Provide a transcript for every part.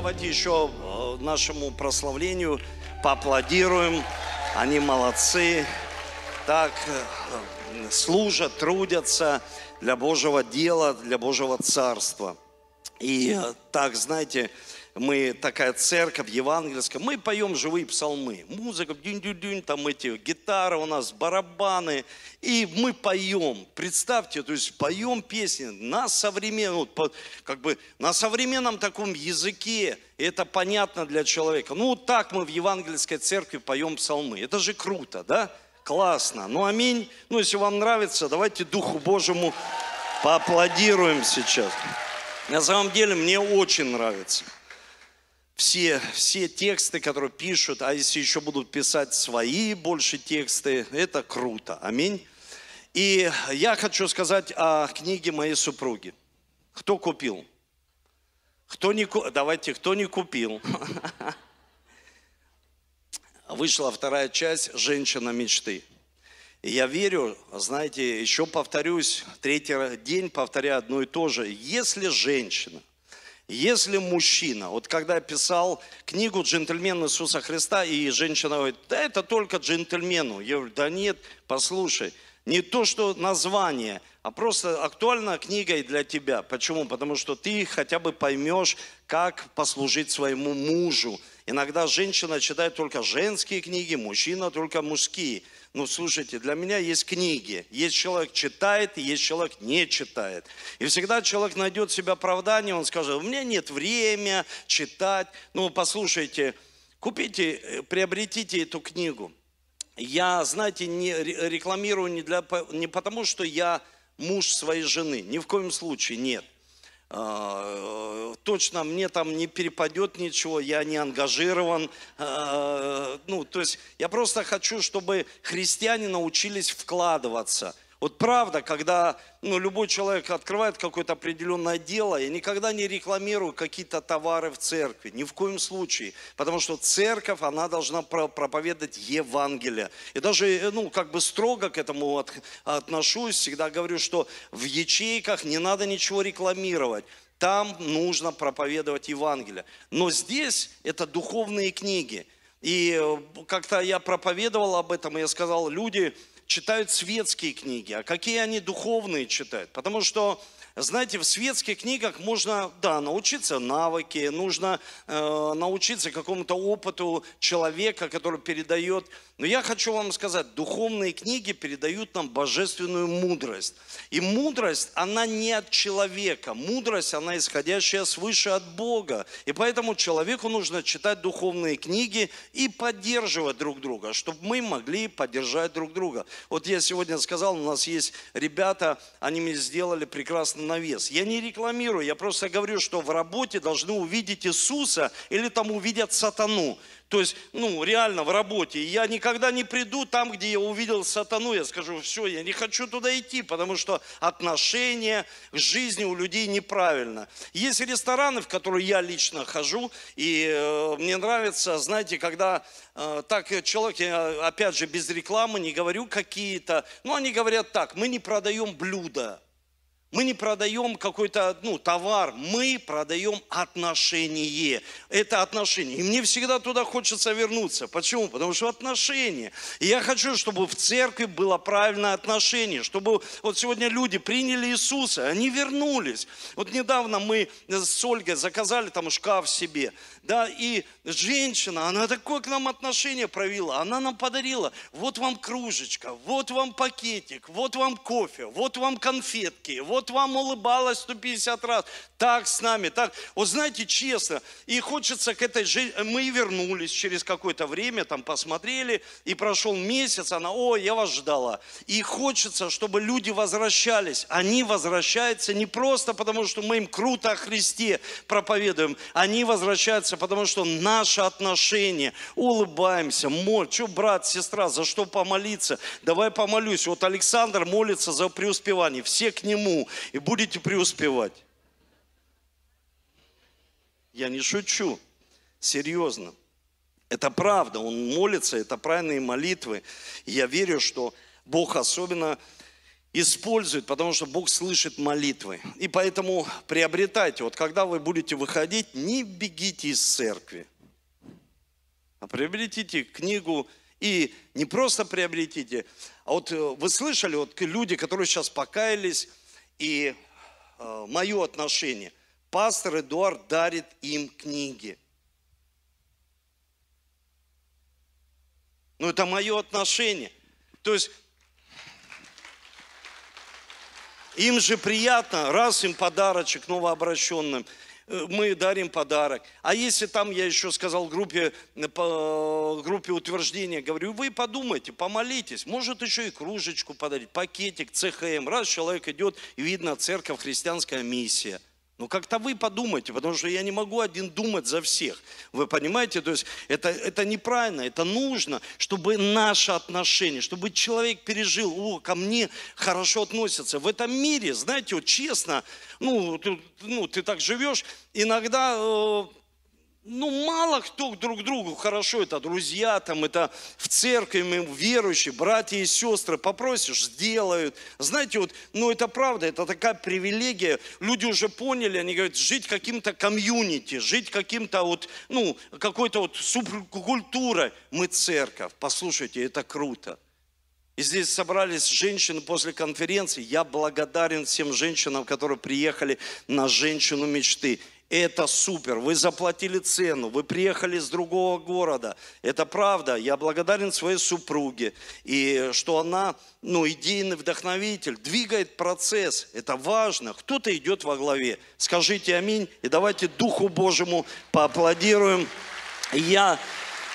давайте еще э, нашему прославлению поаплодируем. Они молодцы. Так э, служат, трудятся для Божьего дела, для Божьего царства. И э, так, знаете, мы такая церковь евангельская, мы поем живые псалмы, музыка, дюнь-дюнь-дюнь, там эти гитары у нас, барабаны, и мы поем, представьте, то есть поем песни на современном, как бы на современном таком языке, и это понятно для человека. Ну, вот так мы в евангельской церкви поем псалмы, это же круто, да? Классно, ну аминь. Ну, если вам нравится, давайте Духу Божьему поаплодируем сейчас. На самом деле мне очень нравится все, все тексты, которые пишут, а если еще будут писать свои больше тексты, это круто. Аминь. И я хочу сказать о книге моей супруги. Кто купил? Кто не, давайте, кто не купил? Вышла вторая часть «Женщина мечты». И я верю, знаете, еще повторюсь, третий день повторяю одно и то же. Если женщина если мужчина, вот когда я писал книгу «Джентльмен Иисуса Христа», и женщина говорит, да это только джентльмену. Я говорю, да нет, послушай, не то, что название, а просто актуальная книга и для тебя. Почему? Потому что ты хотя бы поймешь, как послужить своему мужу. Иногда женщина читает только женские книги, мужчина только мужские. Ну, слушайте, для меня есть книги. Есть человек читает, есть человек не читает. И всегда человек найдет себе оправдание, он скажет, у меня нет времени читать. Ну, послушайте, купите, э, приобретите эту книгу. Я, знаете, не рекламирую не, для, не потому, что я муж своей жены. Ни в коем случае нет. А, точно мне там не перепадет ничего, я не ангажирован. А, ну, то есть я просто хочу, чтобы христиане научились вкладываться – вот правда, когда ну, любой человек открывает какое-то определенное дело, я никогда не рекламирую какие-то товары в церкви, ни в коем случае. Потому что церковь, она должна проповедовать Евангелие. И даже, э, ну, как бы строго к этому от, отношусь, всегда говорю, что в ячейках не надо ничего рекламировать. Там нужно проповедовать Евангелие. Но здесь это духовные книги. И э, как-то я проповедовал об этом, и я сказал, люди, читают светские книги, а какие они духовные читают. Потому что знаете, в светских книгах можно, да, научиться навыки, нужно э, научиться какому-то опыту человека, который передает. Но я хочу вам сказать, духовные книги передают нам божественную мудрость. И мудрость, она не от человека. Мудрость, она исходящая свыше от Бога. И поэтому человеку нужно читать духовные книги и поддерживать друг друга, чтобы мы могли поддержать друг друга. Вот я сегодня сказал, у нас есть ребята, они мне сделали прекрасный навес. Я не рекламирую, я просто говорю, что в работе должны увидеть Иисуса или там увидят сатану. То есть, ну, реально в работе. Я никогда не приду там, где я увидел сатану, я скажу, все, я не хочу туда идти, потому что отношение к жизни у людей неправильно. Есть рестораны, в которые я лично хожу, и э, мне нравится, знаете, когда э, так человек, я, опять же, без рекламы, не говорю какие-то, но они говорят так, мы не продаем блюда. Мы не продаем какой-то ну, товар, мы продаем отношение. Это отношение. И мне всегда туда хочется вернуться. Почему? Потому что отношения. И я хочу, чтобы в церкви было правильное отношение, чтобы вот сегодня люди приняли Иисуса, они вернулись. Вот недавно мы с Ольгой заказали там шкаф себе да, и женщина, она такое к нам отношение проявила, она нам подарила, вот вам кружечка, вот вам пакетик, вот вам кофе, вот вам конфетки, вот вам улыбалась 150 раз, так с нами, так, вот знаете, честно, и хочется к этой женщине, мы вернулись через какое-то время, там посмотрели, и прошел месяц, она, о, я вас ждала, и хочется, чтобы люди возвращались, они возвращаются не просто потому, что мы им круто о Христе проповедуем, они возвращаются улыбаться, потому что наше отношение, улыбаемся, моль, что брат, сестра, за что помолиться? Давай помолюсь. Вот Александр молится за преуспевание, все к нему, и будете преуспевать. Я не шучу, серьезно. Это правда, он молится, это правильные молитвы. Я верю, что Бог особенно использует, потому что Бог слышит молитвы. И поэтому приобретайте. Вот когда вы будете выходить, не бегите из церкви, а приобретите книгу и не просто приобретите, а вот э, вы слышали, вот люди, которые сейчас покаялись, и э, мое отношение, пастор Эдуард дарит им книги. Ну, это мое отношение. То есть им же приятно, раз им подарочек новообращенным – Э, мы дарим подарок. А если там, я еще сказал группе, э, по группе утверждения, говорю, вы подумайте, помолитесь, может еще и кружечку подарить, пакетик, ЦХМ. Раз человек идет, и видно, церковь, христианская миссия – ну как-то вы подумайте, потому что я не могу один думать за всех. Вы понимаете? То есть это, это неправильно, это нужно, чтобы наше отношение, чтобы человек пережил, о, ко мне хорошо относятся. В этом мире, знаете, вот честно, ну, ты, ну, ты так живешь, иногда э, ну, мало кто друг другу хорошо, это друзья, там, это в церкви мы верующие, братья и сестры, попросишь, сделают. Знаете, вот, ну, это правда, это такая привилегия. Люди уже поняли, они говорят, жить каким-то комьюнити, жить каким-то вот, ну, какой-то вот субкультурой. Мы церковь, послушайте, это круто. И здесь собрались женщины после конференции. Я благодарен всем женщинам, которые приехали на «Женщину мечты». Это супер, вы заплатили цену, вы приехали из другого города. Это правда, я благодарен своей супруге, и что она, ну, идейный вдохновитель, двигает процесс, это важно. Кто-то идет во главе. Скажите аминь, и давайте Духу Божьему поаплодируем. Я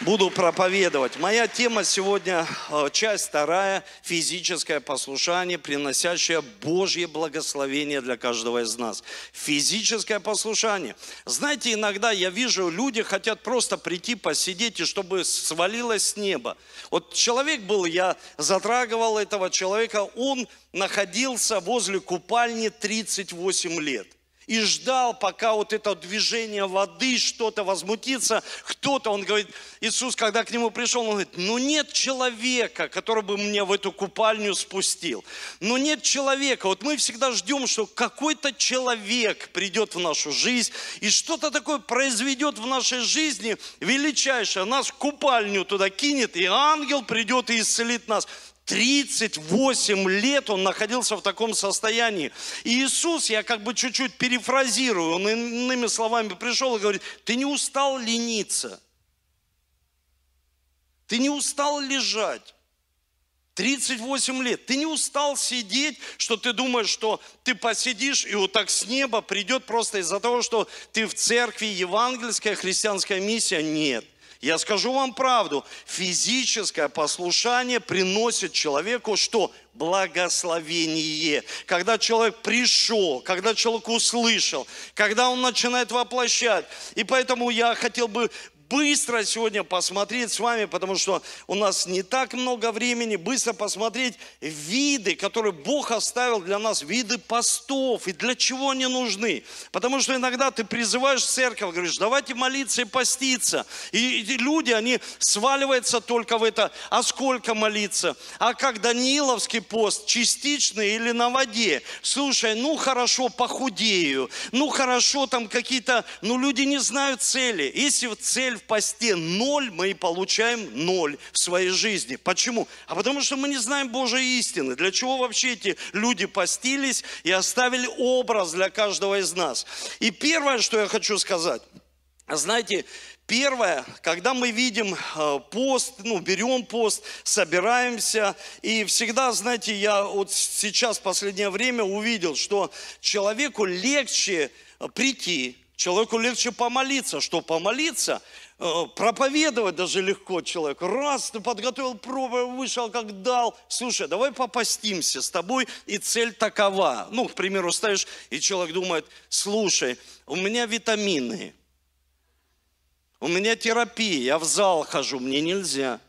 буду проповедовать. Моя тема сегодня, э, часть вторая, физическое послушание, приносящее Божье благословение для каждого из нас. Физическое послушание. Знаете, иногда я вижу, люди хотят просто прийти, посидеть, и чтобы свалилось с неба. Вот человек был, я затрагивал этого человека, он находился возле купальни 38 лет и ждал, пока вот это движение воды, что-то возмутится, кто-то, он говорит, Иисус, когда к нему пришел, он говорит, ну нет человека, который бы мне в эту купальню спустил. Ну нет человека. Вот мы всегда ждем, что какой-то человек придет в нашу жизнь и что-то такое произведет в нашей жизни величайшее. Нас в купальню туда кинет, и ангел придет и исцелит нас. 38 лет он находился в таком состоянии. И Иисус, я как бы чуть-чуть перефразирую, он иными словами пришел и говорит, ты не устал лениться? Ты не устал лежать? 38 лет. Ты не устал сидеть, что ты думаешь, что ты посидишь, и вот так с неба придет просто из-за того, что ты в церкви, евангельская христианская миссия? Нет. Я скажу вам правду, физическое послушание приносит человеку что? Благословение. Когда человек пришел, когда человек услышал, когда он начинает воплощать. И поэтому я хотел бы быстро сегодня посмотреть с вами, потому что у нас не так много времени, быстро посмотреть виды, которые Бог оставил для нас, виды постов и для чего они нужны. Потому что иногда ты призываешь церковь, говоришь, давайте молиться и поститься. И люди, они сваливаются только в это, а сколько молиться? А как Даниловский пост, частичный или на воде? Слушай, ну хорошо, похудею, ну хорошо, там какие-то, ну люди не знают цели. Если цель цель в посте ноль, мы и получаем ноль в своей жизни. Почему? А потому что мы не знаем Божьей истины. Для чего вообще эти люди постились и оставили образ для каждого из нас? И первое, что я хочу сказать, знаете, Первое, когда мы видим э, пост, ну, берем пост, собираемся, и всегда, знаете, я вот сейчас в последнее время увидел, что человеку легче прийти, человеку легче помолиться, что помолиться – проповедовать даже легко человеку. Раз, ты подготовил пробу, вышел, как дал. Слушай, давай попастимся с тобой, и цель такова. Ну, к примеру, ставишь, и человек думает, слушай, у меня витамины, у меня терапия, я в зал хожу, мне нельзя.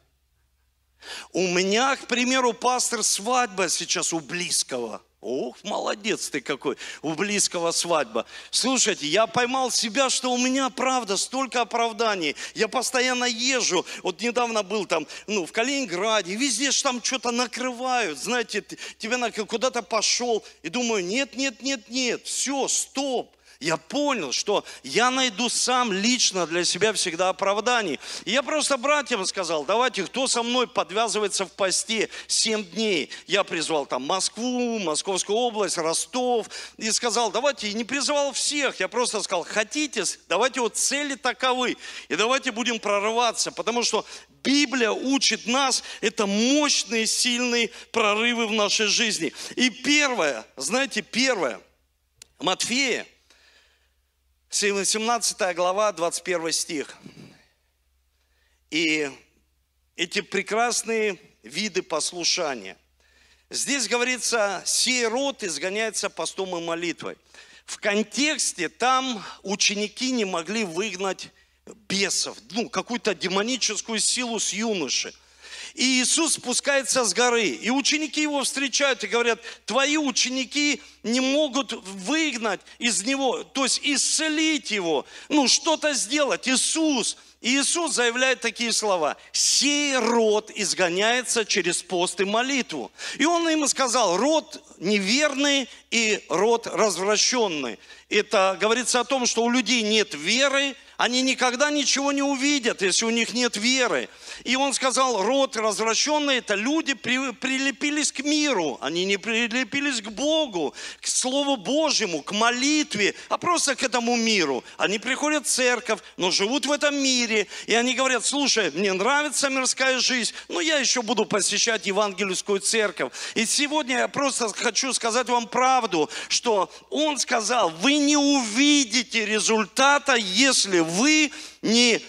У меня, к примеру, пастор свадьба сейчас у близкого – Ох, молодец ты какой, у близкого свадьба. Слушайте, я поймал себя, что у меня, правда, столько оправданий. Я постоянно езжу. Вот недавно был там, ну, в Калининграде, везде же там что-то накрывают. Знаете, тебя куда-то пошел. И думаю, нет, нет, нет, нет, все, стоп. Я понял, что я найду сам лично для себя всегда оправдание. И я просто братьям сказал, давайте, кто со мной подвязывается в посте 7 дней. Я призвал там Москву, Московскую область, Ростов. И сказал, давайте, и не призвал всех. Я просто сказал, хотите, давайте вот цели таковы. И давайте будем прорываться, потому что Библия учит нас, это мощные, сильные прорывы в нашей жизни. И первое, знаете, первое, Матфея, 17 глава, 21 стих. И эти прекрасные виды послушания. Здесь говорится, сей род изгоняется постом и молитвой. В контексте там ученики не могли выгнать бесов, ну, какую-то демоническую силу с юноши. И Иисус спускается с горы, и ученики его встречают и говорят, твои ученики не могут выгнать из него, то есть исцелить его, ну что-то сделать. Иисус, Иисус заявляет такие слова. «Сей род изгоняется через пост и молитву». И Он им сказал, род неверный и род развращенный. Это говорится о том, что у людей нет веры, они никогда ничего не увидят, если у них нет веры. И он сказал, род развращенный, это люди при, прилепились к миру, они не прилепились к Богу, к Слову Божьему, к молитве, а просто к этому миру. Они приходят в церковь, но живут в этом мире, и они говорят, слушай, мне нравится мирская жизнь, но я еще буду посещать евангельскую церковь. И сегодня я просто хочу сказать вам правду, что он сказал, вы не увидите результата, если вы не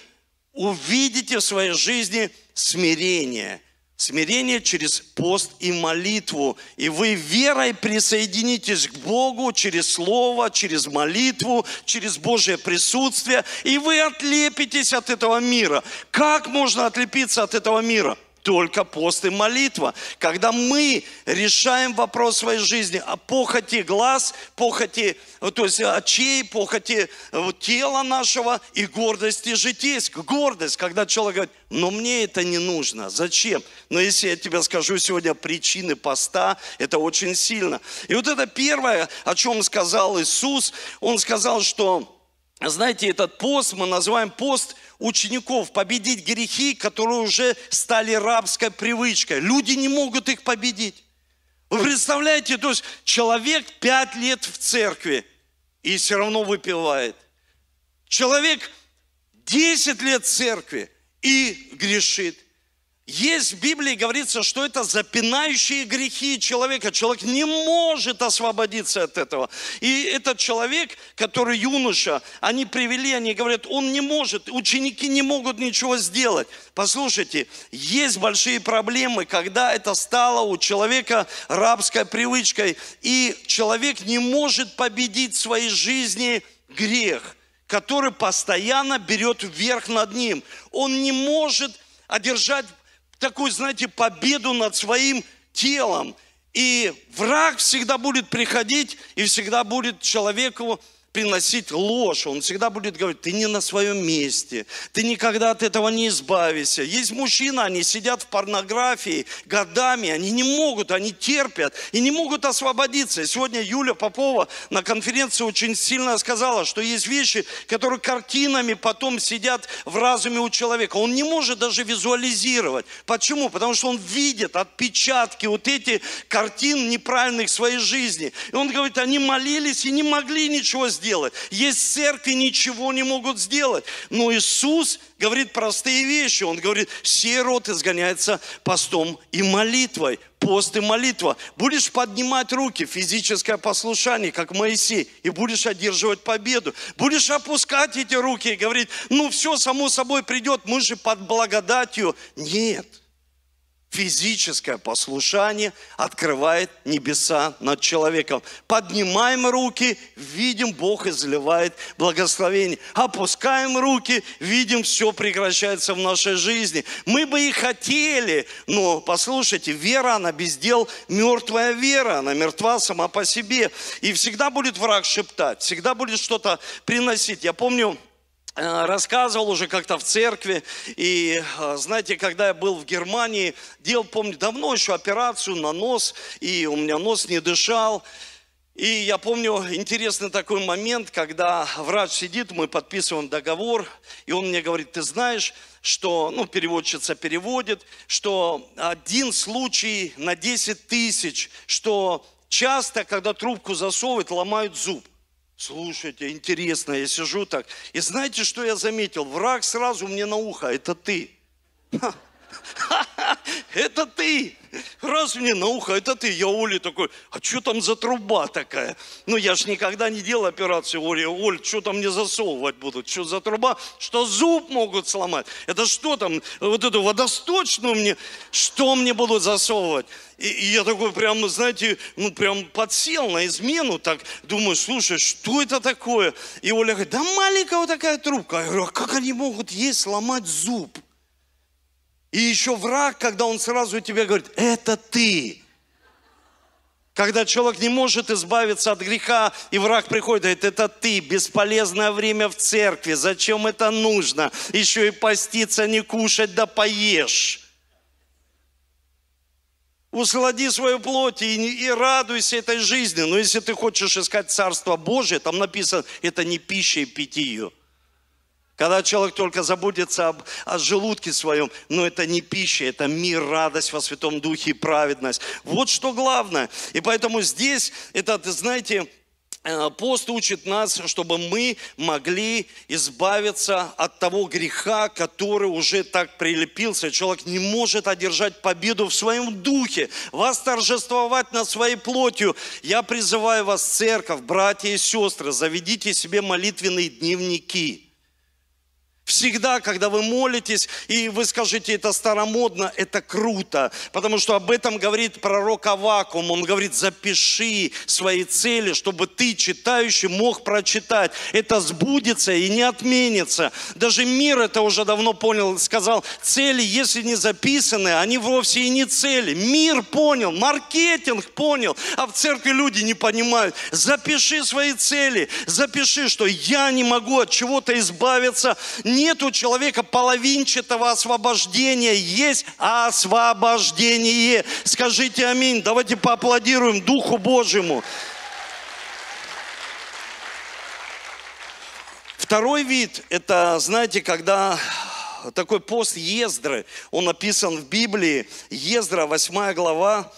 увидите в своей жизни смирение. Смирение через пост и молитву. И вы верой присоединитесь к Богу через Слово, через молитву, через Божье присутствие. И вы отлепитесь от этого мира. Как можно отлепиться от этого мира? Только пост и молитва. Когда мы решаем вопрос своей жизни о похоти глаз, похоти, то есть очей, похоти э, тела нашего и гордости житейской. Гордость, когда человек говорит, но мне это не нужно. Зачем? Но если я тебе скажу сегодня причины поста, это очень сильно. И вот это первое, о чем сказал Иисус, Он сказал, что знаете, этот пост мы называем пост учеников, победить грехи, которые уже стали рабской привычкой. Люди не могут их победить. Вы представляете, то есть человек пять лет в церкви и все равно выпивает. Человек 10 лет в церкви и грешит. Есть в Библии говорится, что это запинающие грехи человека. Человек не может освободиться от этого. И этот человек, который юноша, они привели, они говорят, он не может, ученики не могут ничего сделать. Послушайте, есть большие проблемы, когда это стало у человека рабской привычкой, и человек не может победить в своей жизни грех, который постоянно берет вверх над ним. Он не может одержать такую, знаете, победу над своим телом. И враг всегда будет приходить и всегда будет человеку приносить ложь. Он всегда будет говорить, ты не на своем месте, ты никогда от этого не избавишься. Есть мужчины, они сидят в порнографии годами, они не могут, они терпят и не могут освободиться. И сегодня Юля Попова на конференции очень сильно сказала, что есть вещи, которые картинами потом сидят в разуме у человека. Он не может даже визуализировать. Почему? Потому что он видит отпечатки вот эти картин неправильных в своей жизни. И он говорит, они молились и не могли ничего сделать сделать. Есть церкви, ничего не могут сделать. Но Иисус говорит простые вещи. Он говорит, сей род изгоняется постом и молитвой. Пост и молитва. Будешь поднимать руки, физическое послушание, как Моисей, и будешь одерживать победу. Будешь опускать эти руки и говорить, ну все само собой придет, мы же под благодатью. Нет. Физическое послушание открывает небеса над человеком. Поднимаем руки, видим, Бог изливает благословение. Опускаем руки, видим, все прекращается в нашей жизни. Мы бы и хотели, но послушайте, вера, она без дел, мертвая вера, она мертва сама по себе. И всегда будет враг шептать, всегда будет что-то приносить. Я помню, рассказывал уже как-то в церкви. И э, знаете, когда я был в Германии, делал, помню, давно еще операцию на нос, и у меня нос не дышал. И я помню интересный такой момент, когда врач сидит, мы подписываем договор, и он мне говорит, ты знаешь, что, ну, переводчица переводит, что один случай на 10 тысяч, что часто, когда трубку засовывают, ломают зуб. Слушайте, интересно, я сижу так. И знаете, что я заметил? Враг сразу мне на ухо, это ты. Это ты. Раз мне на ухо, это ты. Я Оле такой, а что там за труба такая? Ну, я ж никогда не делал операцию. Оля, Оль, что там мне засовывать будут? Что за труба? Что зуб могут сломать? Это что там? Вот эту водосточную мне? Что мне будут засовывать? И, и я такой прям, знаете, ну прям подсел на измену, так думаю, слушай, что это такое? И Оля говорит, да маленькая вот такая трубка. Я говорю, а как они могут есть сломать зуб? И еще враг, когда он сразу тебе говорит, это ты. Когда человек не может избавиться от греха, и враг приходит, говорит, это ты, бесполезное время в церкви, зачем это нужно? Еще и поститься, не кушать, да поешь. Услади свою плоть и, и радуйся этой жизни. Но если ты хочешь искать Царство Божие, там написано, это не пища и питье. Когда человек только заботится об, о желудке своем, но это не пища, это мир, радость во Святом Духе и праведность. Вот что главное. И поэтому здесь, это, знаете, э, Пост учит нас, чтобы мы могли избавиться от того греха, который уже так прилепился. Человек не может одержать победу в своем духе, восторжествовать над своей плотью. Я призываю вас, церковь, братья и сестры, заведите себе молитвенные дневники – Всегда, когда вы молитесь, и вы скажете, это старомодно, это круто, потому что об этом говорит пророк Авакум. Он говорит, запиши свои цели, чтобы ты, читающий, мог прочитать. Это сбудется и не отменится. Даже мир это уже давно понял, сказал, цели, если не записаны, они вовсе и не цели. Мир понял, маркетинг понял, а в церкви люди не понимают. Запиши свои цели, запиши, что я не могу от чего-то избавиться, нет у человека половинчатого освобождения, есть освобождение. Скажите аминь. Давайте поаплодируем Духу Божьему. Второй вид, это, знаете, когда такой пост Ездры, он написан в Библии, Ездра, 8 глава,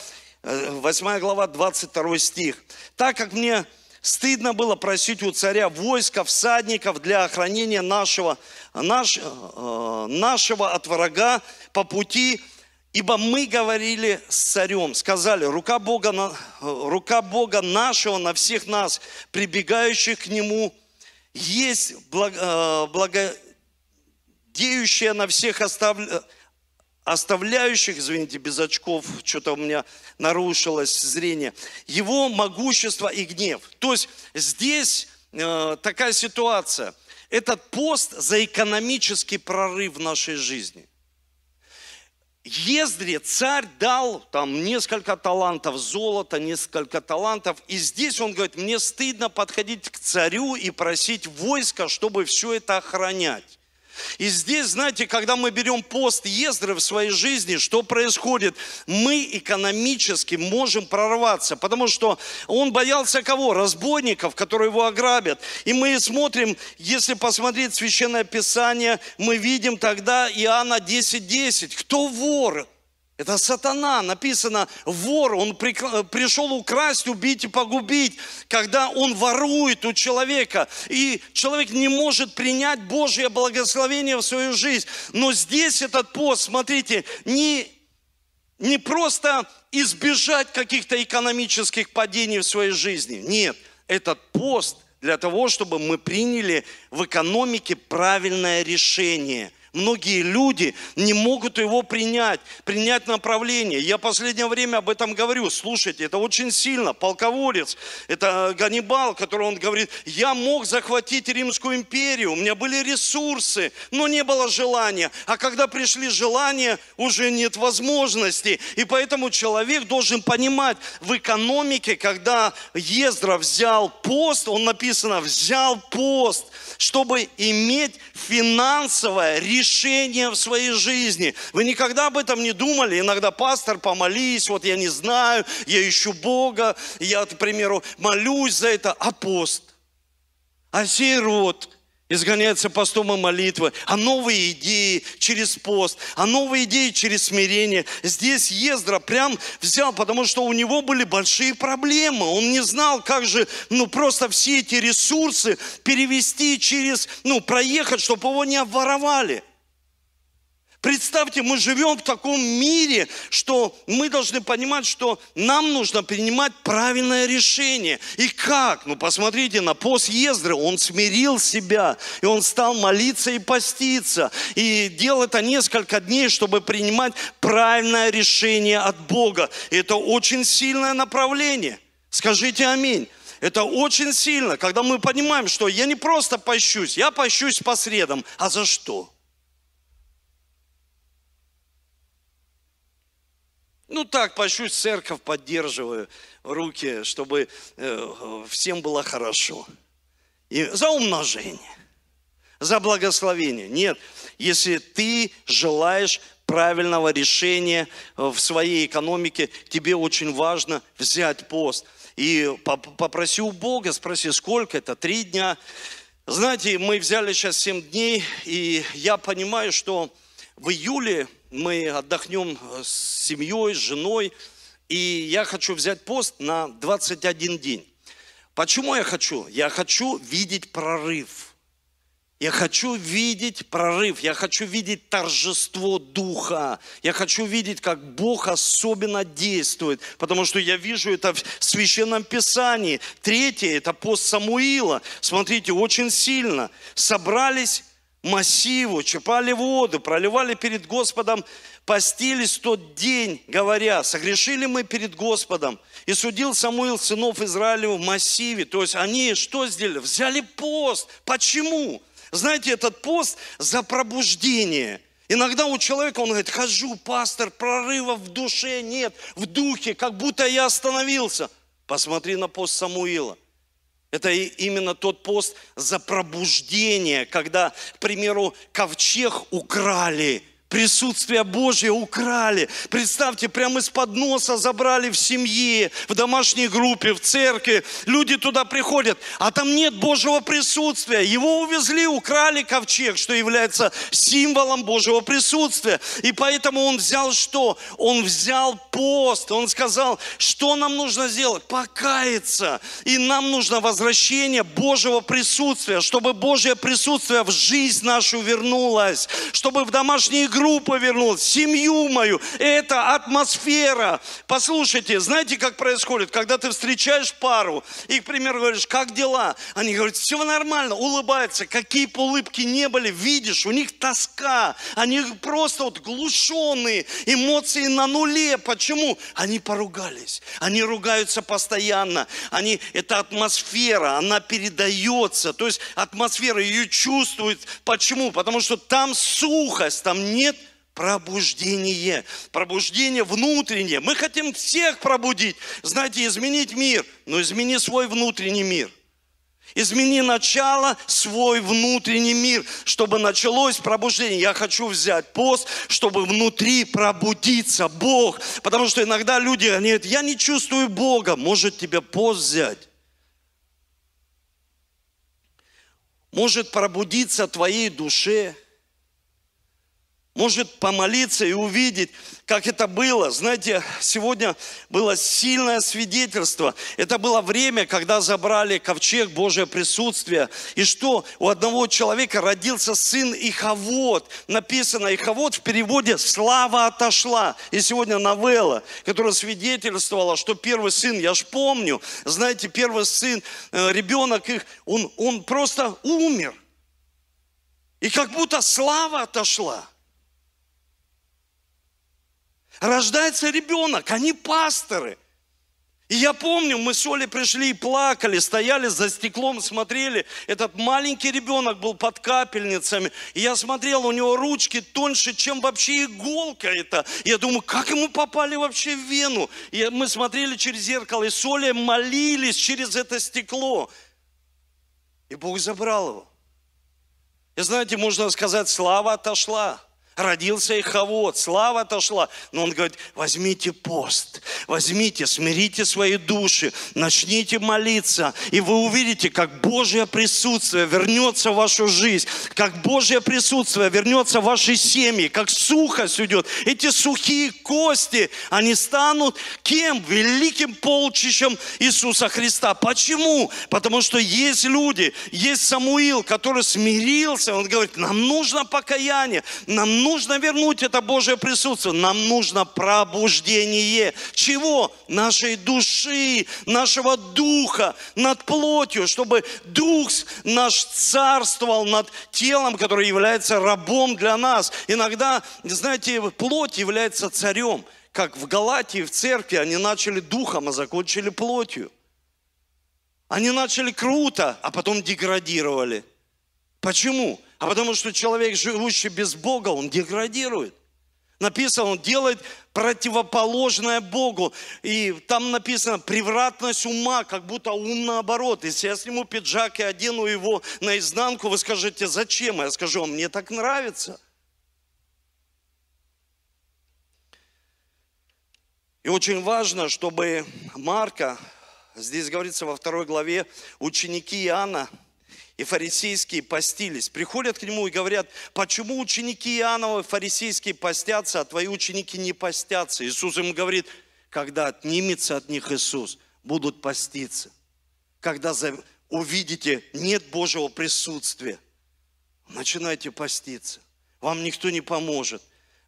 8 э, глава, 22 стих. Так как мне Стыдно было просить у царя войска, всадников для охранения нашего, наш, э, нашего от врага по пути, ибо мы говорили с царем, сказали, рука Бога, на, рука Бога нашего на всех нас, прибегающих к Нему, есть благо, э, благодеющая на всех оставляющих оставляющих, извините, без очков, что-то у меня нарушилось зрение, его могущество и гнев. То есть здесь э, такая ситуация. Этот пост за экономический прорыв в нашей жизни. Ездре царь дал там несколько талантов золота, несколько талантов. И здесь он говорит, мне стыдно подходить к царю и просить войска, чтобы все это охранять. И здесь, знаете, когда мы берем пост Ездры в своей жизни, что происходит? Мы экономически можем прорваться, потому что он боялся кого? Разбойников, которые его ограбят. И мы смотрим, если посмотреть Священное Писание, мы видим тогда Иоанна 10.10. 10. Кто вор? Это сатана, написано, вор, он пришел украсть, убить и погубить, когда он ворует у человека, и человек не может принять Божье благословение в свою жизнь. Но здесь этот пост, смотрите, не, не просто избежать каких-то экономических падений в своей жизни. Нет, этот пост для того, чтобы мы приняли в экономике правильное решение – Многие люди не могут его принять, принять направление. Я последнее время об этом говорю. Слушайте, это очень сильно. Полководец, это Ганнибал, который он говорит, я мог захватить Римскую империю, у меня были ресурсы, но не было желания. А когда пришли желания, уже нет возможности. И поэтому человек должен понимать, в экономике, когда Ездра взял пост, он написано, взял пост, чтобы иметь финансовое решение в своей жизни. Вы никогда об этом не думали? Иногда, пастор, помолись, вот я не знаю, я ищу Бога, я, к примеру, молюсь за это, а пост? А сей род – изгоняется постом и молитвы, а новые идеи через пост, а новые идеи через смирение. Здесь Ездра прям взял, потому что у него были большие проблемы. Он не знал, как же, ну, просто все эти ресурсы перевести через, ну, проехать, чтобы его не обворовали. Представьте, мы живем в таком мире, что мы должны понимать, что нам нужно принимать правильное решение. И как? Ну, посмотрите, на пост Ездры он смирил себя, и он стал молиться и поститься. И делал это несколько дней, чтобы принимать правильное решение от Бога. И это очень сильное направление. Скажите аминь. Это очень сильно, когда мы понимаем, что я не просто пощусь, я пощусь по средам. А за что? Ну так, пощусь церковь, поддерживаю руки, чтобы э, всем было хорошо. И за умножение, за благословение. Нет, если ты желаешь правильного решения в своей экономике, тебе очень важно взять пост. И попроси у Бога, спроси, сколько это, три дня. Знаете, мы взяли сейчас семь дней, и я понимаю, что в июле мы отдохнем э, с семьей, с женой, и я хочу взять пост на 21 день. Почему я хочу? Я хочу видеть прорыв. Я хочу видеть прорыв, я хочу видеть торжество Духа, я хочу видеть, как Бог особенно действует, потому что я вижу это в Священном Писании. Третье – это пост Самуила. Смотрите, очень сильно. Собрались массиву, черпали воду, проливали перед Господом, постились тот день, говоря, согрешили мы перед Господом. И судил Самуил сынов Израилева в массиве. То есть они что сделали? Взяли пост. Почему? Знаете, этот пост за пробуждение. Иногда у человека, он говорит, хожу, пастор, прорыва в душе нет, в духе, как будто я остановился. Посмотри на пост Самуила – это именно тот пост за пробуждение, когда, к примеру, ковчег украли – Присутствие Божье украли. Представьте, прямо из-под носа забрали в семье, в домашней группе, в церкви. Люди туда приходят, а там нет Божьего присутствия. Его увезли, украли ковчег, что является символом Божьего присутствия. И поэтому он взял что? Он взял пост. Он сказал, что нам нужно сделать? Покаяться. И нам нужно возвращение Божьего присутствия, чтобы Божье присутствие в жизнь нашу вернулось, чтобы в домашние группы группа вернулась, семью мою. Это атмосфера. Послушайте, знаете, как происходит, когда ты встречаешь пару и, к примеру, говоришь, как дела? Они говорят, все нормально, улыбаются. Какие бы улыбки не были, видишь, у них тоска. Они просто вот глушенные, эмоции на нуле. Почему? Они поругались. Они ругаются постоянно. Они, это атмосфера, она передается. То есть атмосфера ее чувствует. Почему? Потому что там сухость, там нет пробуждение, пробуждение внутреннее. Мы хотим всех пробудить, знаете, изменить мир, но измени свой внутренний мир. Измени начало, свой внутренний мир, чтобы началось пробуждение. Я хочу взять пост, чтобы внутри пробудиться Бог. Потому что иногда люди говорят, я не чувствую Бога. Может тебе пост взять? Может пробудиться твоей душе – может помолиться и увидеть, как это было. Знаете, сегодня было сильное свидетельство. Это было время, когда забрали ковчег Божье присутствие. И что? У одного человека родился сын Иховод. Написано Иховод в переводе «слава отошла». И сегодня новелла, которая свидетельствовала, что первый сын, я ж помню, знаете, первый сын, э, ребенок их, он, он просто умер. И как будто слава отошла. Рождается ребенок, они пасторы – и я помню, мы с Олей пришли и плакали, стояли за стеклом, смотрели. Этот маленький ребенок был под капельницами. И я смотрел, у него ручки тоньше, чем вообще иголка это. Я думаю, как ему попали вообще в вену? И мы смотрели через зеркало, и с Олей молились через это стекло. И Бог забрал его. И знаете, можно сказать, слава отошла родился Иховод, слава отошла. Но он говорит, возьмите пост, возьмите, смирите свои души, начните молиться, и вы увидите, как Божье присутствие вернется в вашу жизнь, как Божье присутствие вернется в ваши семьи, как сухость уйдет. Эти сухие кости, они станут кем? Великим полчищем Иисуса Христа. Почему? Потому что есть люди, есть Самуил, который смирился, он говорит, нам нужно покаяние, нам нужно нужно вернуть это Божье присутствие. Нам нужно пробуждение. Чего? Нашей души, нашего духа над плотью, чтобы дух наш царствовал над телом, которое является рабом для нас. Иногда, знаете, плоть является царем. Как в Галатии, в церкви, они начали духом, а закончили плотью. Они начали круто, а потом деградировали. Почему? А потому что человек, живущий без Бога, он деградирует. Написано, он делает противоположное Богу. И там написано превратность ума, как будто ум наоборот. Если я сниму пиджак и одену его наизнанку, вы скажете, зачем? Я скажу, мне так нравится. И очень важно, чтобы Марка, здесь говорится во второй главе, ученики Иоанна, и фарисейские постились. Приходят к нему и говорят, почему ученики Иоанновы фарисейские постятся, а твои ученики не постятся? Иисус им говорит, когда отнимется от них Иисус, будут поститься. Когда увидите, нет Божьего присутствия, начинайте поститься. Вам никто не поможет.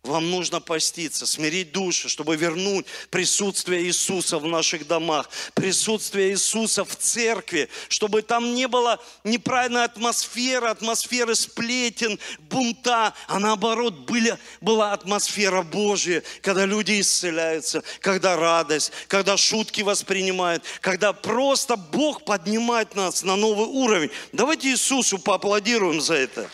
Вам нужно поститься, смирить души, чтобы вернуть присутствие Иисуса в наших домах, присутствие Иисуса в церкви, чтобы там не было неправильной атмосферы, атмосферы сплетен, бунта, а наоборот были, была атмосфера Божья, когда люди исцеляются, когда радость, когда шутки воспринимают, когда просто Бог поднимает нас на новый уровень. Давайте Иисусу поаплодируем за это.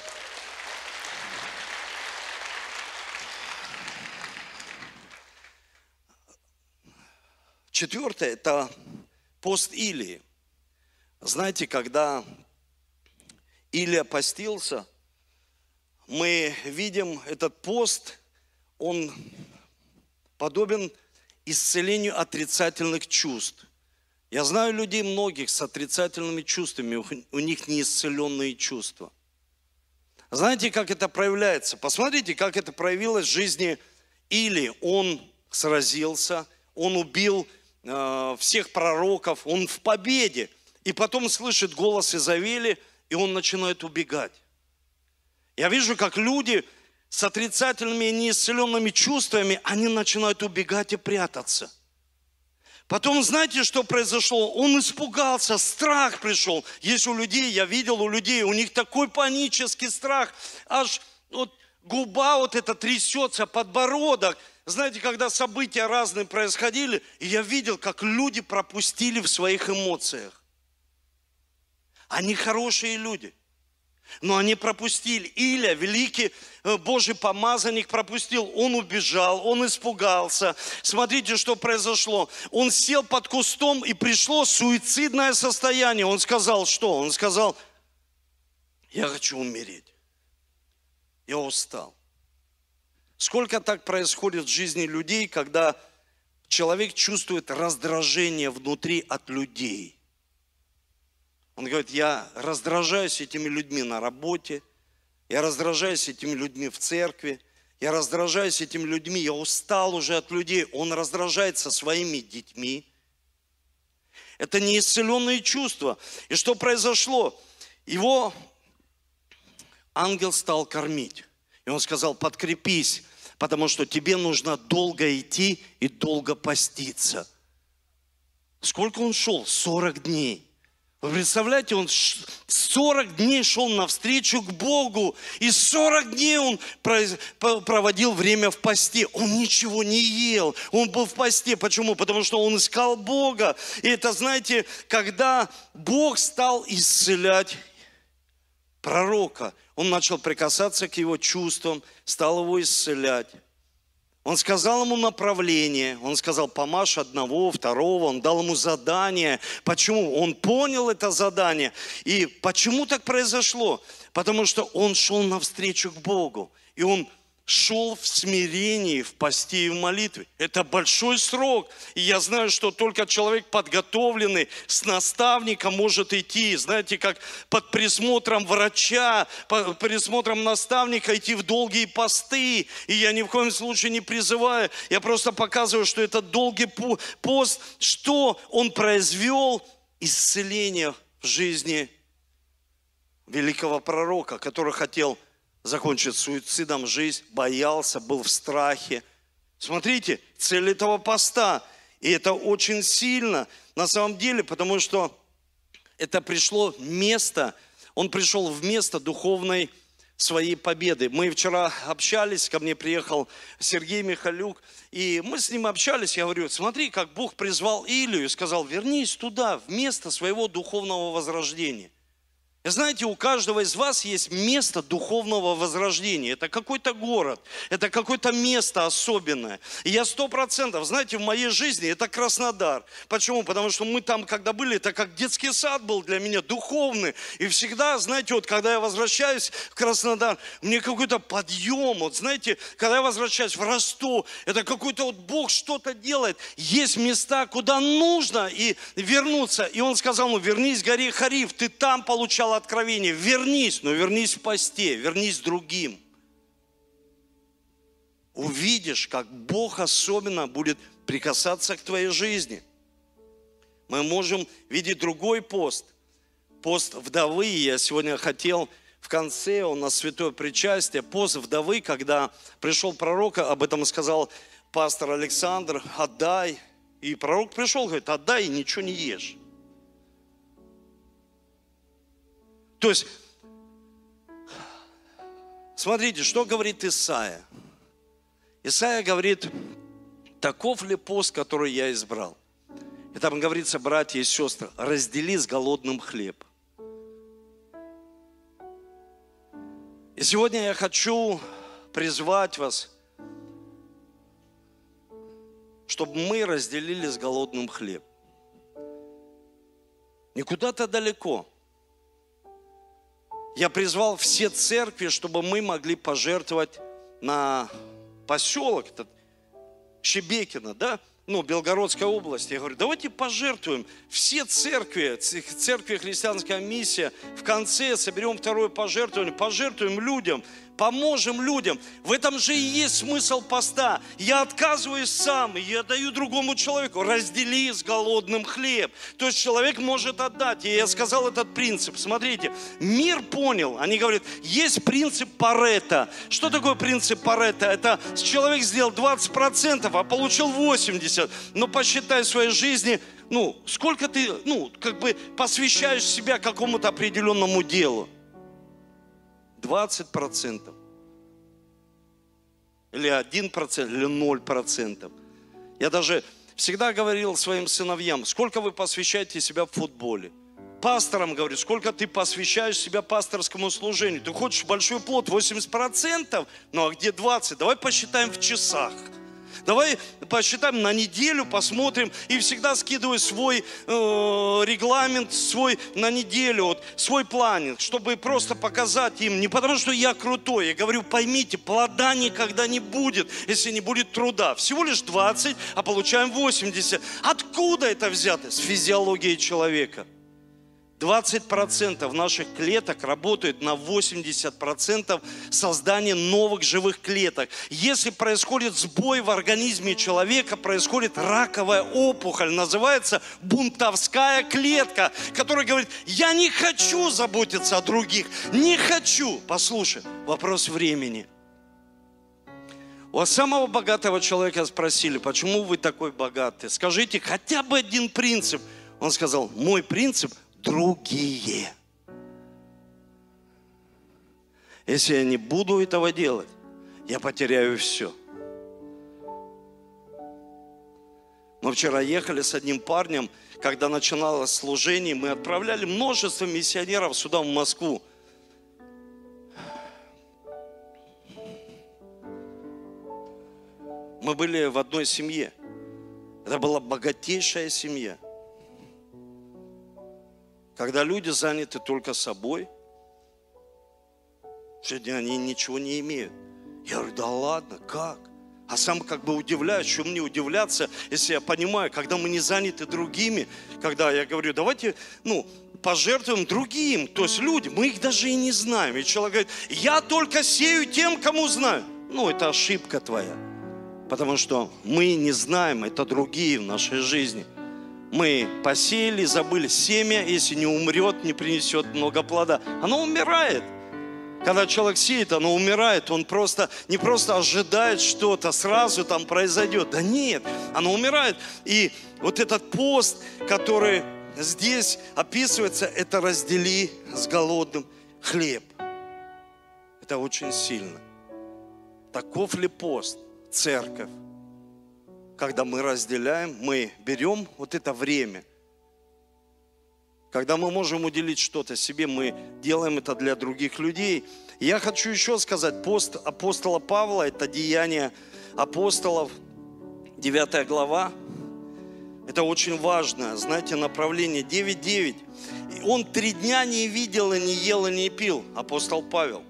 Четвертое – это пост Илии. Знаете, когда Илия постился, мы видим этот пост, он подобен исцелению отрицательных чувств. Я знаю людей многих с отрицательными чувствами, у них неисцеленные чувства. Знаете, как это проявляется? Посмотрите, как это проявилось в жизни Или. Он сразился, он убил Э, всех пророков, он в победе. И потом слышит голос Изавели, и он начинает убегать. Я вижу, как люди с отрицательными и неисцеленными чувствами, они начинают убегать и прятаться. Потом, знаете, что произошло? Он испугался, страх пришел. Есть у людей, я видел у людей, у них такой панический страх, аж вот губа вот эта трясется, подбородок – знаете, когда события разные происходили, и я видел, как люди пропустили в своих эмоциях. Они хорошие люди, но они пропустили. Иля, великий э, Божий помазанник, пропустил. Он убежал, он испугался. Смотрите, что произошло. Он сел под кустом, и пришло суицидное состояние. Он сказал, что? Он сказал, я хочу умереть. Я устал. Сколько так происходит в жизни людей, когда человек чувствует раздражение внутри от людей. Он говорит, я раздражаюсь этими людьми на работе, я раздражаюсь этими людьми в церкви, я раздражаюсь этими людьми, я устал уже от людей. Он раздражается своими детьми. Это неисцеленные чувства. И что произошло? Его ангел стал кормить. И он сказал, подкрепись, потому что тебе нужно долго идти и долго поститься. Сколько он шел? 40 дней. Вы представляете, он 40 дней шел навстречу к Богу, и 40 дней он проводил время в посте. Он ничего не ел, он был в посте. Почему? Потому что он искал Бога. И это, знаете, когда Бог стал исцелять пророка, он начал прикасаться к его чувствам, стал его исцелять. Он сказал ему направление, он сказал, помашь одного, второго, он дал ему задание. Почему? Он понял это задание. И почему так произошло? Потому что он шел навстречу к Богу. И он шел в смирении, в посте и в молитве. Это большой срок. И я знаю, что только человек подготовленный, с наставником может идти. Знаете, как под присмотром врача, под присмотром наставника идти в долгие посты. И я ни в коем случае не призываю. Я просто показываю, что этот долгий пост, что он произвел исцеление в жизни великого пророка, который хотел закончить суицидом жизнь, боялся, был в страхе. Смотрите, цель этого поста. И это очень сильно на самом деле, потому что это пришло место, он пришел в место духовной своей победы. Мы вчера общались, ко мне приехал Сергей Михалюк, и мы с ним общались, я говорю, смотри, как Бог призвал Илью и сказал, вернись туда, в место своего духовного возрождения. Знаете, у каждого из вас есть место духовного возрождения. Это какой-то город, это какое-то место особенное. И я сто процентов, знаете, в моей жизни это Краснодар. Почему? Потому что мы там, когда были, это как детский сад был для меня, духовный. И всегда, знаете, вот когда я возвращаюсь в Краснодар, мне какой-то подъем. Вот знаете, когда я возвращаюсь в Ростов, это какой-то вот Бог что-то делает. Есть места, куда нужно и вернуться. И он сказал, ну вернись к горе Хариф, ты там получал откровение, вернись, но вернись в посте, вернись другим. Увидишь, как Бог особенно будет прикасаться к твоей жизни. Мы можем видеть другой пост. Пост вдовы. Я сегодня хотел в конце, у нас святое причастие, пост вдовы, когда пришел пророк, об этом сказал пастор Александр, отдай. И пророк пришел, говорит, отдай и ничего не ешь. То есть, смотрите, что говорит Исаия. Исаия говорит, таков ли пост, который я избрал? И там говорится, братья и сестры, раздели с голодным хлеб. И сегодня я хочу призвать вас, чтобы мы разделили с голодным хлеб. Не куда-то далеко – я призвал все церкви, чтобы мы могли пожертвовать на поселок этот Щебекино, да, ну, Белгородская область. Я говорю, давайте пожертвуем. Все церкви, церкви христианская миссия, в конце соберем второе пожертвование, пожертвуем людям, поможем людям. В этом же и есть смысл поста. Я отказываюсь сам, и я даю другому человеку. Раздели с голодным хлеб. То есть человек может отдать. И я сказал этот принцип. Смотрите, мир понял. Они говорят, есть принцип Парета. Что такое принцип Парета? Это человек сделал 20%, а получил 80%. Но посчитай в своей жизни, ну, сколько ты, ну, как бы посвящаешь себя какому-то определенному делу. 20%. Или 1%, или 0%. Я даже всегда говорил своим сыновьям, сколько вы посвящаете себя в футболе. Пасторам говорю, сколько ты посвящаешь себя пасторскому служению. Ты хочешь большой плод, 80%, ну а где 20? Давай посчитаем в часах – Давай посчитаем на неделю, посмотрим. И всегда скидываю свой э, регламент, свой на неделю, вот, свой планинг, чтобы просто показать им. Не потому, что я крутой. Я говорю, поймите, плода никогда не будет, если не будет труда. Всего лишь 20, а получаем 80. Откуда это взято? С физиологии человека. 20% наших клеток работают на 80% создания новых живых клеток. Если происходит сбой в организме человека, происходит раковая опухоль, называется бунтовская клетка, которая говорит, я не хочу заботиться о других, не хочу. Послушай, вопрос времени. У самого богатого человека спросили, почему вы такой богатый? Скажите хотя бы один принцип. Он сказал, мой принцип – другие. Если я не буду этого делать, я потеряю все. Мы вчера ехали с одним парнем, когда начиналось служение, мы отправляли множество миссионеров сюда, в Москву. Мы были в одной семье. Это была богатейшая семья. Когда люди заняты только собой, что они ничего не имеют. Я говорю, да ладно, как? А сам как бы удивляюсь, что мне удивляться, если я понимаю, когда мы не заняты другими, когда я говорю, давайте, ну, пожертвуем другим, то есть люди, мы их даже и не знаем. И человек говорит, я только сею тем, кому знаю. Ну, это ошибка твоя. Потому что мы не знаем, это другие в нашей жизни. Мы посеяли, забыли семя, если не умрет, не принесет много плода. Оно умирает. Когда человек сеет, оно умирает, он просто не просто ожидает что-то, сразу там произойдет. Да нет, оно умирает. И вот этот пост, который здесь описывается, это раздели с голодным хлеб. Это очень сильно. Таков ли пост, церковь? Когда мы разделяем, мы берем вот это время – когда мы можем уделить что-то себе, мы делаем это для других людей. Я хочу еще сказать, пост апостола Павла – это деяние апостолов, 9 глава. Это очень важно, знаете, направление 9.9. Он три дня не видел и не ел и не пил, апостол Павел.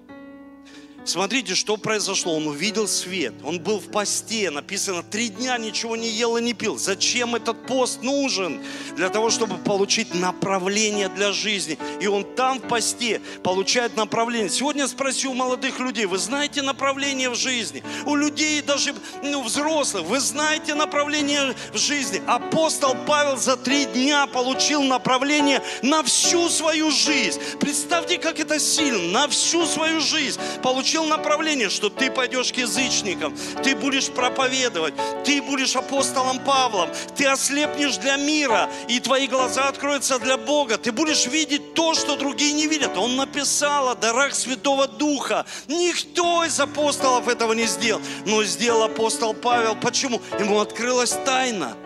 Смотрите, что произошло. Он увидел свет. Он был в посте. Написано, три дня ничего не ел и не пил. Зачем этот пост нужен? Для того, чтобы получить направление для жизни. И он там в посте получает направление. Сегодня спросил молодых людей, вы знаете направление в жизни? У людей даже ну, взрослых, вы знаете направление в жизни? Апостол Павел за три дня получил направление на всю свою жизнь. Представьте, как это сильно. На всю свою жизнь получил получил направление, что ты пойдешь к язычникам, ты будешь проповедовать, ты будешь апостолом Павлом, ты ослепнешь для мира, и твои глаза откроются для Бога, ты будешь видеть то, что другие не видят. Он написал о дарах Святого Духа. Никто из апостолов этого не сделал, но сделал апостол Павел. Почему? Ему открылась тайна.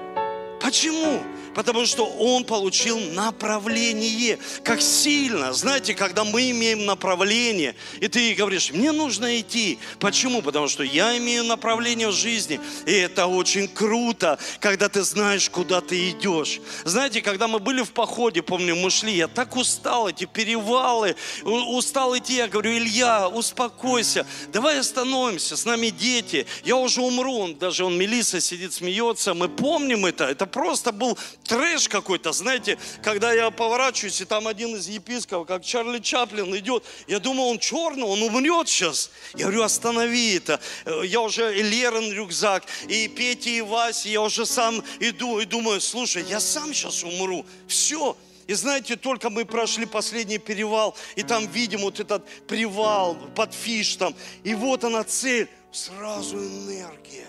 Почему? Потому что он получил направление. Как сильно, знаете, когда мы имеем направление, и ты говоришь, мне нужно идти. Почему? Потому что я имею направление в жизни. И это очень круто, когда ты знаешь, куда ты идешь. Знаете, когда мы были в походе, помню, мы шли, я так устал, эти перевалы, устал идти. Я говорю, Илья, успокойся, давай остановимся, с нами дети. Я уже умру, он, даже он, Мелиса сидит, смеется. Мы помним это. Это просто был трэш какой-то, знаете, когда я поворачиваюсь, и там один из епископов, как Чарли Чаплин идет, я думаю, он черный, он умрет сейчас. Я говорю, останови это. Я уже и Лерен рюкзак, и Петя, и Вася, я уже сам иду и думаю, слушай, я сам сейчас умру. Все. И знаете, только мы прошли последний перевал, и там видим вот этот привал под фиштом, и вот она цель, сразу энергия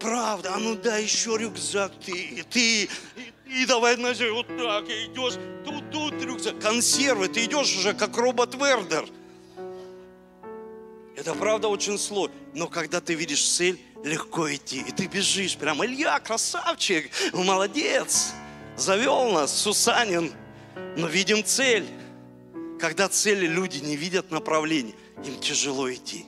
правда, а ну дай еще рюкзак ты, и ты, и, и давай, значит, вот так, и идешь, тут, тут рюкзак, консервы, ты идешь уже как робот Вердер. Это правда очень сложно, но когда ты видишь цель, легко идти, и ты бежишь, прям, Илья, красавчик, молодец, завел нас, Сусанин, но видим цель. Когда цели люди не видят направления, им тяжело идти.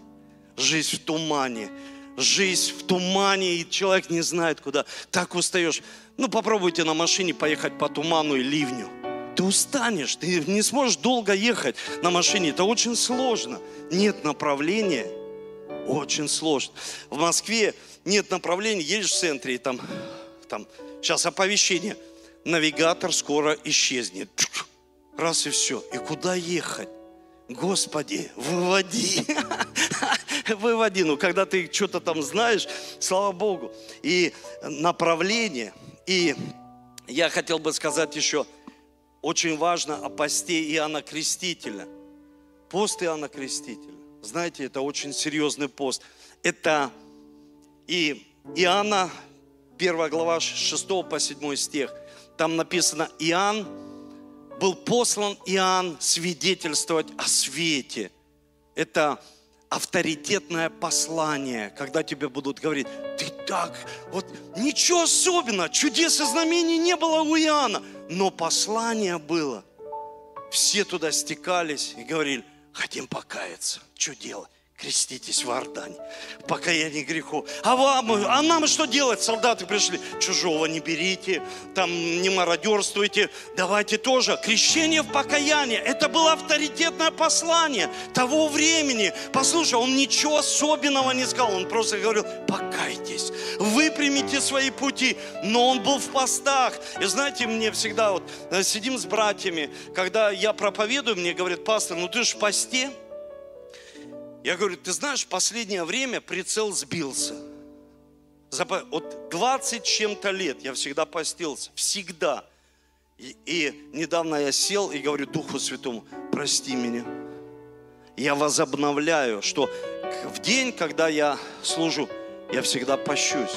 Жизнь в тумане, жизнь в тумане, и человек не знает куда. Так устаешь. Ну, попробуйте на машине поехать по туману и ливню. Ты устанешь, ты не сможешь долго ехать на машине. Это очень сложно. Нет направления. Очень сложно. В Москве нет направления, едешь в центре, и там, там сейчас оповещение. Навигатор скоро исчезнет. Раз и все. И куда ехать? Господи, выводи. Выводи. Ну, когда ты что-то там знаешь, слава Богу. И направление. И я хотел бы сказать еще, очень важно о посте Иоанна Крестителя. Пост Иоанна Крестителя. Знаете, это очень серьезный пост. Это и Иоанна, 1 глава, 6 по 7 стих. Там написано, Иоанн был послан Иоанн свидетельствовать о свете. Это авторитетное послание, когда тебе будут говорить, ты так, вот ничего особенного, чудес и знамений не было у Иоанна, но послание было. Все туда стекались и говорили, хотим покаяться, что делать? Креститесь в Иордане, покаяние греху. А вам, а нам что делать? Солдаты пришли, чужого не берите, там не мародерствуйте, давайте тоже. Крещение в покаяние, это было авторитетное послание того времени. Послушай, он ничего особенного не сказал, он просто говорил, покайтесь, выпрямите свои пути. Но он был в постах. И знаете, мне всегда вот э, сидим с братьями, когда я проповедую, мне говорят, пастор, ну ты же в посте, я говорю, ты знаешь, в последнее время прицел сбился. За, вот 20 чем-то лет я всегда постился, всегда. И, и недавно я сел и говорю Духу Святому, прости меня. Я возобновляю, что в день, когда я служу, я всегда пощусь.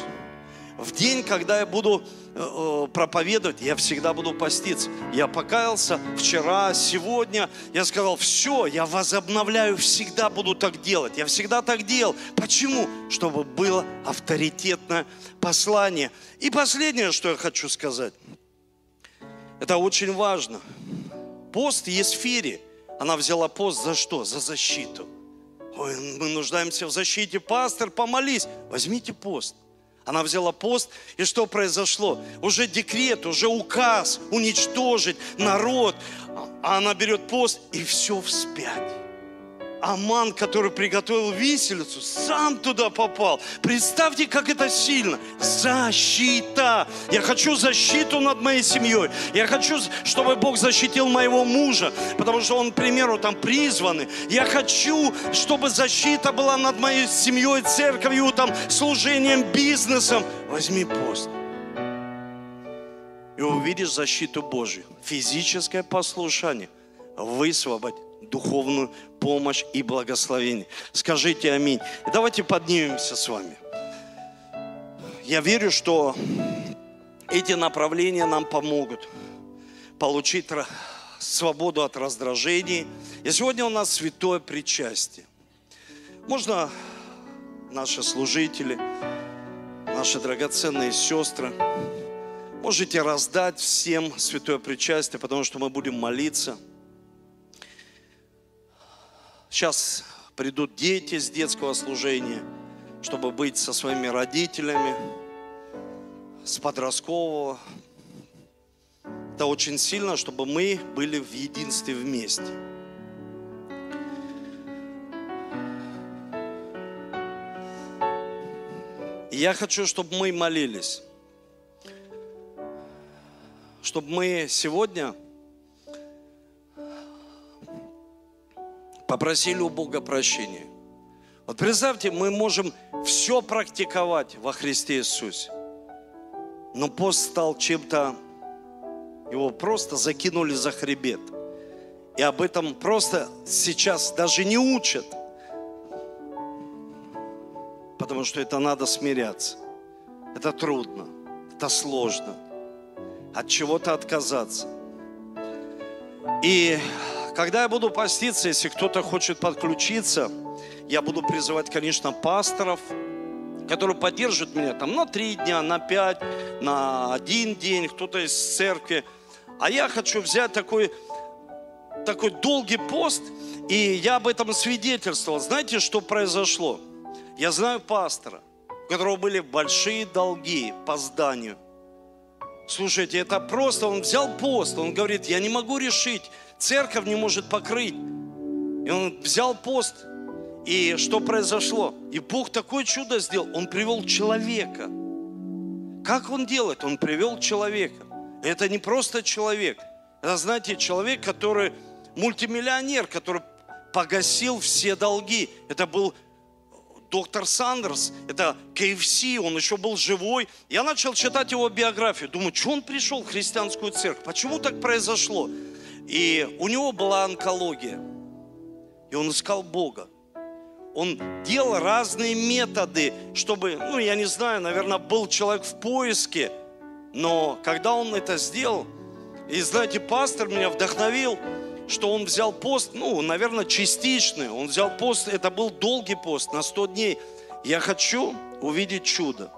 В день, когда я буду Э, э, проповедовать, я всегда буду поститься. Я покаялся вчера, сегодня. Я сказал, все, я возобновляю, всегда буду так делать. Я всегда так делал. Почему? Чтобы было авторитетное послание. И последнее, что я хочу сказать. Это очень важно. Пост Есфири, она взяла пост за что? За защиту. Ой, мы нуждаемся в защите. Пастор, помолись. Возьмите пост. Она взяла пост, и что произошло? Уже декрет, уже указ уничтожить народ. А она берет пост, и все вспять. Аман, который приготовил виселицу, сам туда попал. Представьте, как это сильно. Защита. Я хочу защиту над моей семьей. Я хочу, чтобы Бог защитил моего мужа, потому что он, к примеру, там призванный. Я хочу, чтобы защита была над моей семьей, церковью, там, служением, бизнесом. Возьми пост. И увидишь защиту Божью. Физическое послушание высвободить духовную помощь и благословение. Скажите аминь. И давайте поднимемся с вами. Я верю, что эти направления нам помогут получить свободу от раздражений. И сегодня у нас святое причастие. Можно наши служители, наши драгоценные сестры, можете раздать всем святое причастие, потому что мы будем молиться – Сейчас придут дети с детского служения, чтобы быть со своими родителями, с подросткового. Это очень сильно, чтобы мы были в единстве вместе. И я хочу, чтобы мы молились, чтобы мы сегодня попросили у Бога прощения. Вот представьте, мы можем все практиковать во Христе Иисусе. Но пост стал чем-то, его просто закинули за хребет. И об этом просто сейчас даже не учат. Потому что это надо смиряться. Это трудно, это сложно. От чего-то отказаться. И когда я буду поститься, если кто-то хочет подключиться, я буду призывать, конечно, пасторов, которые поддержат меня там на три дня, на пять, на один день, кто-то из церкви. А я хочу взять такой, такой долгий пост, и я об этом свидетельствовал. Знаете, что произошло? Я знаю пастора, у которого были большие долги по зданию. Слушайте, это просто, он взял пост, он говорит, я не могу решить, церковь не может покрыть. И он взял пост, и что произошло? И Бог такое чудо сделал, он привел человека. Как он делает? Он привел человека. Это не просто человек. Это, знаете, человек, который мультимиллионер, который погасил все долги. Это был доктор Сандерс, это КФС, он еще был живой. Я начал читать его биографию, думаю, что он пришел в христианскую церковь, почему так произошло? И у него была онкология, и он искал Бога. Он делал разные методы, чтобы, ну, я не знаю, наверное, был человек в поиске, но когда он это сделал, И знаете, пастор меня вдохновил, что он взял пост, ну, наверное, частичный. Он взял пост, это был долгий пост, на 100 дней. Я хочу увидеть чудо.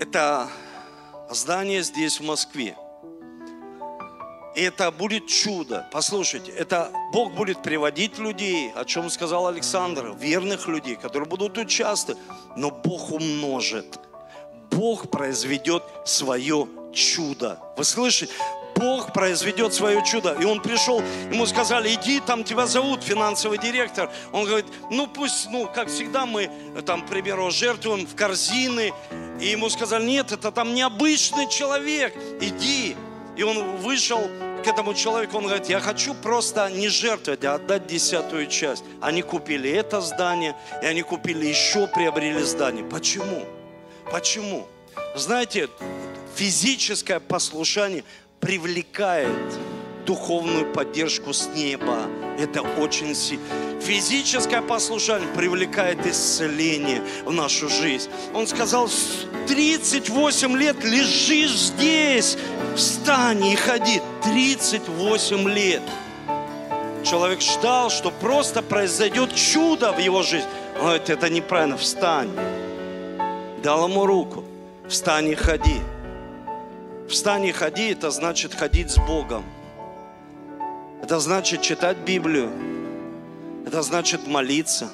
Это здание здесь, в Москве. И это будет чудо. Послушайте, это Бог будет приводить людей, о чем сказал Александр, верных людей, которые будут участвовать. Но Бог умножит. Бог произведет свое чудо. Вы слышите? Бог произведет свое чудо. И он пришел, ему сказали, иди, там тебя зовут, финансовый директор. Он говорит, ну пусть, ну, как всегда, мы там, к примеру, жертвуем в корзины. И ему сказали, нет, это там необычный человек, иди. И он вышел к этому человеку, он говорит, я хочу просто не жертвовать, а отдать десятую часть. Они купили это здание, и они купили еще, приобрели здание. Почему? Почему? Знаете, физическое послушание привлекает духовную поддержку с неба. Это очень сильно. Физическое послушание привлекает исцеление в нашу жизнь. Он сказал, 38 лет лежишь здесь, встань и ходи. 38 лет. Человек ждал, что просто произойдет чудо в его жизни. Он говорит, это неправильно, встань. Дал ему руку, встань и ходи. Встань и ходи, это значит ходить с Богом. Это значит читать Библию. Это значит молиться.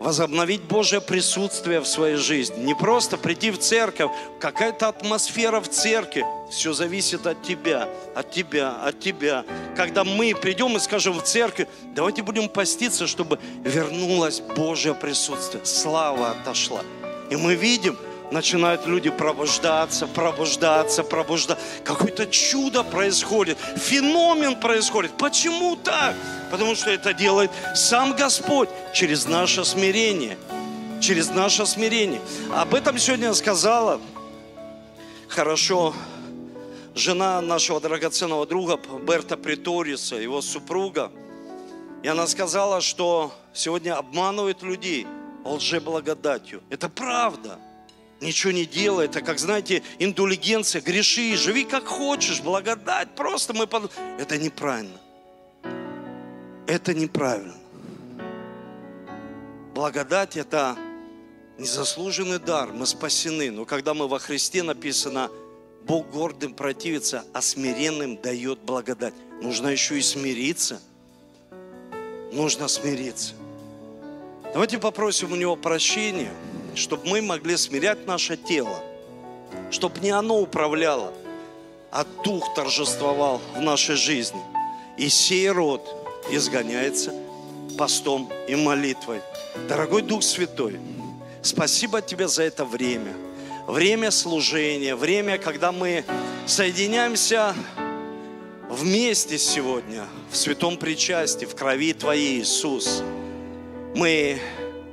Возобновить Божье присутствие в своей жизни. Не просто прийти в церковь, какая-то атмосфера в церкви. Все зависит от тебя, от тебя, от тебя. Когда мы придем и скажем в церковь, давайте будем поститься, чтобы вернулось Божье присутствие. Слава отошла. И мы видим, начинают люди пробуждаться, пробуждаться, пробуждаться. Какое-то чудо происходит, феномен происходит. Почему так? Потому что это делает сам Господь через наше смирение. Через наше смирение. Об этом сегодня сказала хорошо жена нашего драгоценного друга Берта Приториса, его супруга. И она сказала, что сегодня обманывают людей лжеблагодатью. Это правда ничего не делай. Это как, знаете, индулигенция, греши, живи как хочешь, благодать. Просто мы под... Это неправильно. Это неправильно. Благодать – это незаслуженный дар, мы спасены. Но когда мы во Христе написано, Бог гордым противится, а смиренным дает благодать. Нужно еще и смириться. Нужно смириться. Давайте попросим у Него прощения – чтобы мы могли смирять наше тело, чтобы не оно управляло, а Дух торжествовал в нашей жизни. И сей род изгоняется постом и молитвой. Дорогой Дух Святой, спасибо Тебе за это время. Время служения, время, когда мы соединяемся вместе сегодня в святом причастии, в крови Твоей, Иисус. Мы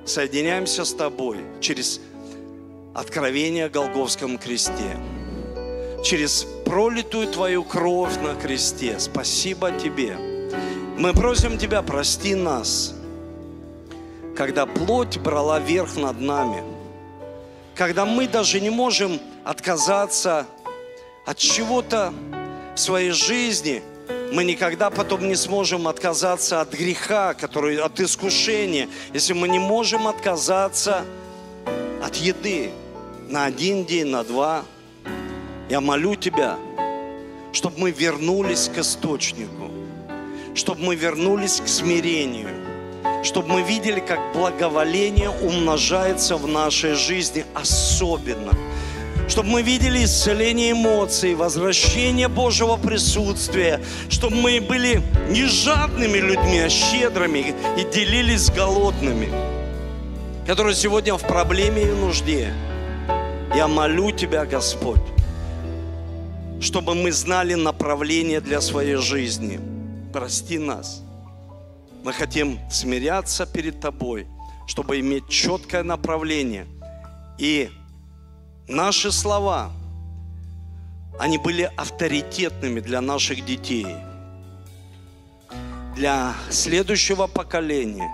соединяемся с Тобой через откровение о Голговском кресте, через пролитую Твою кровь на кресте. Спасибо Тебе. Мы просим Тебя, прости нас, когда плоть брала верх над нами, когда мы даже не можем отказаться от чего-то в своей жизни – мы никогда потом не сможем отказаться от греха, который, от искушения, если мы не можем отказаться от еды на один день, на два. Я молю Тебя, чтобы мы вернулись к источнику, чтобы мы вернулись к смирению, чтобы мы видели, как благоволение умножается в нашей жизни особенно – чтобы мы видели исцеление эмоций, возвращение Божьего присутствия, чтобы мы были не жадными людьми, а щедрыми и делились с голодными, которые сегодня в проблеме и нужде. Я молю Тебя, Господь, чтобы мы знали направление для своей жизни. Прости нас. Мы хотим смиряться перед Тобой, чтобы иметь четкое направление и Наши слова, они были авторитетными для наших детей, для следующего поколения.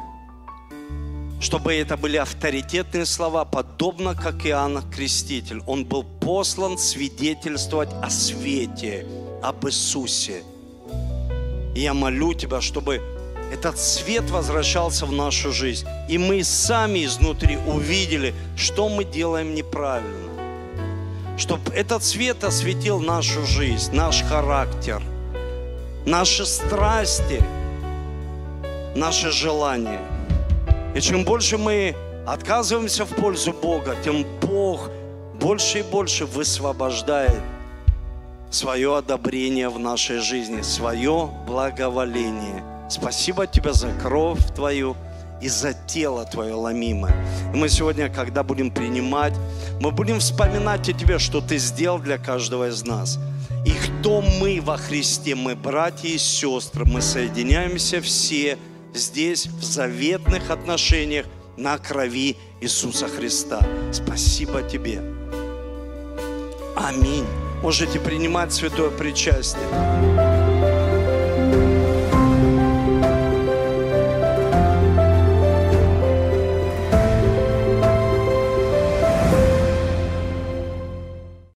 чтобы это были авторитетные слова, подобно как Иоанн Креститель. Он был послан свидетельствовать о свете, об Иисусе. И я молю Тебя, чтобы этот свет возвращался в нашу жизнь. И мы сами изнутри увидели, что мы делаем неправильно. Чтобы этот свет осветил нашу жизнь, наш характер, наши страсти, наши желания. И чем больше мы отказываемся в пользу Бога, тем Бог больше и больше высвобождает свое одобрение в нашей жизни, свое благоволение. Спасибо тебе за кровь твою и за тело твое ломимое. И мы сегодня, когда будем принимать, мы будем вспоминать о тебе, что ты сделал для каждого из нас. И кто мы во Христе, мы братья и сестры, мы соединяемся все – здесь, в заветных отношениях на крови Иисуса Христа. Спасибо тебе. Аминь. Можете принимать святое причастие.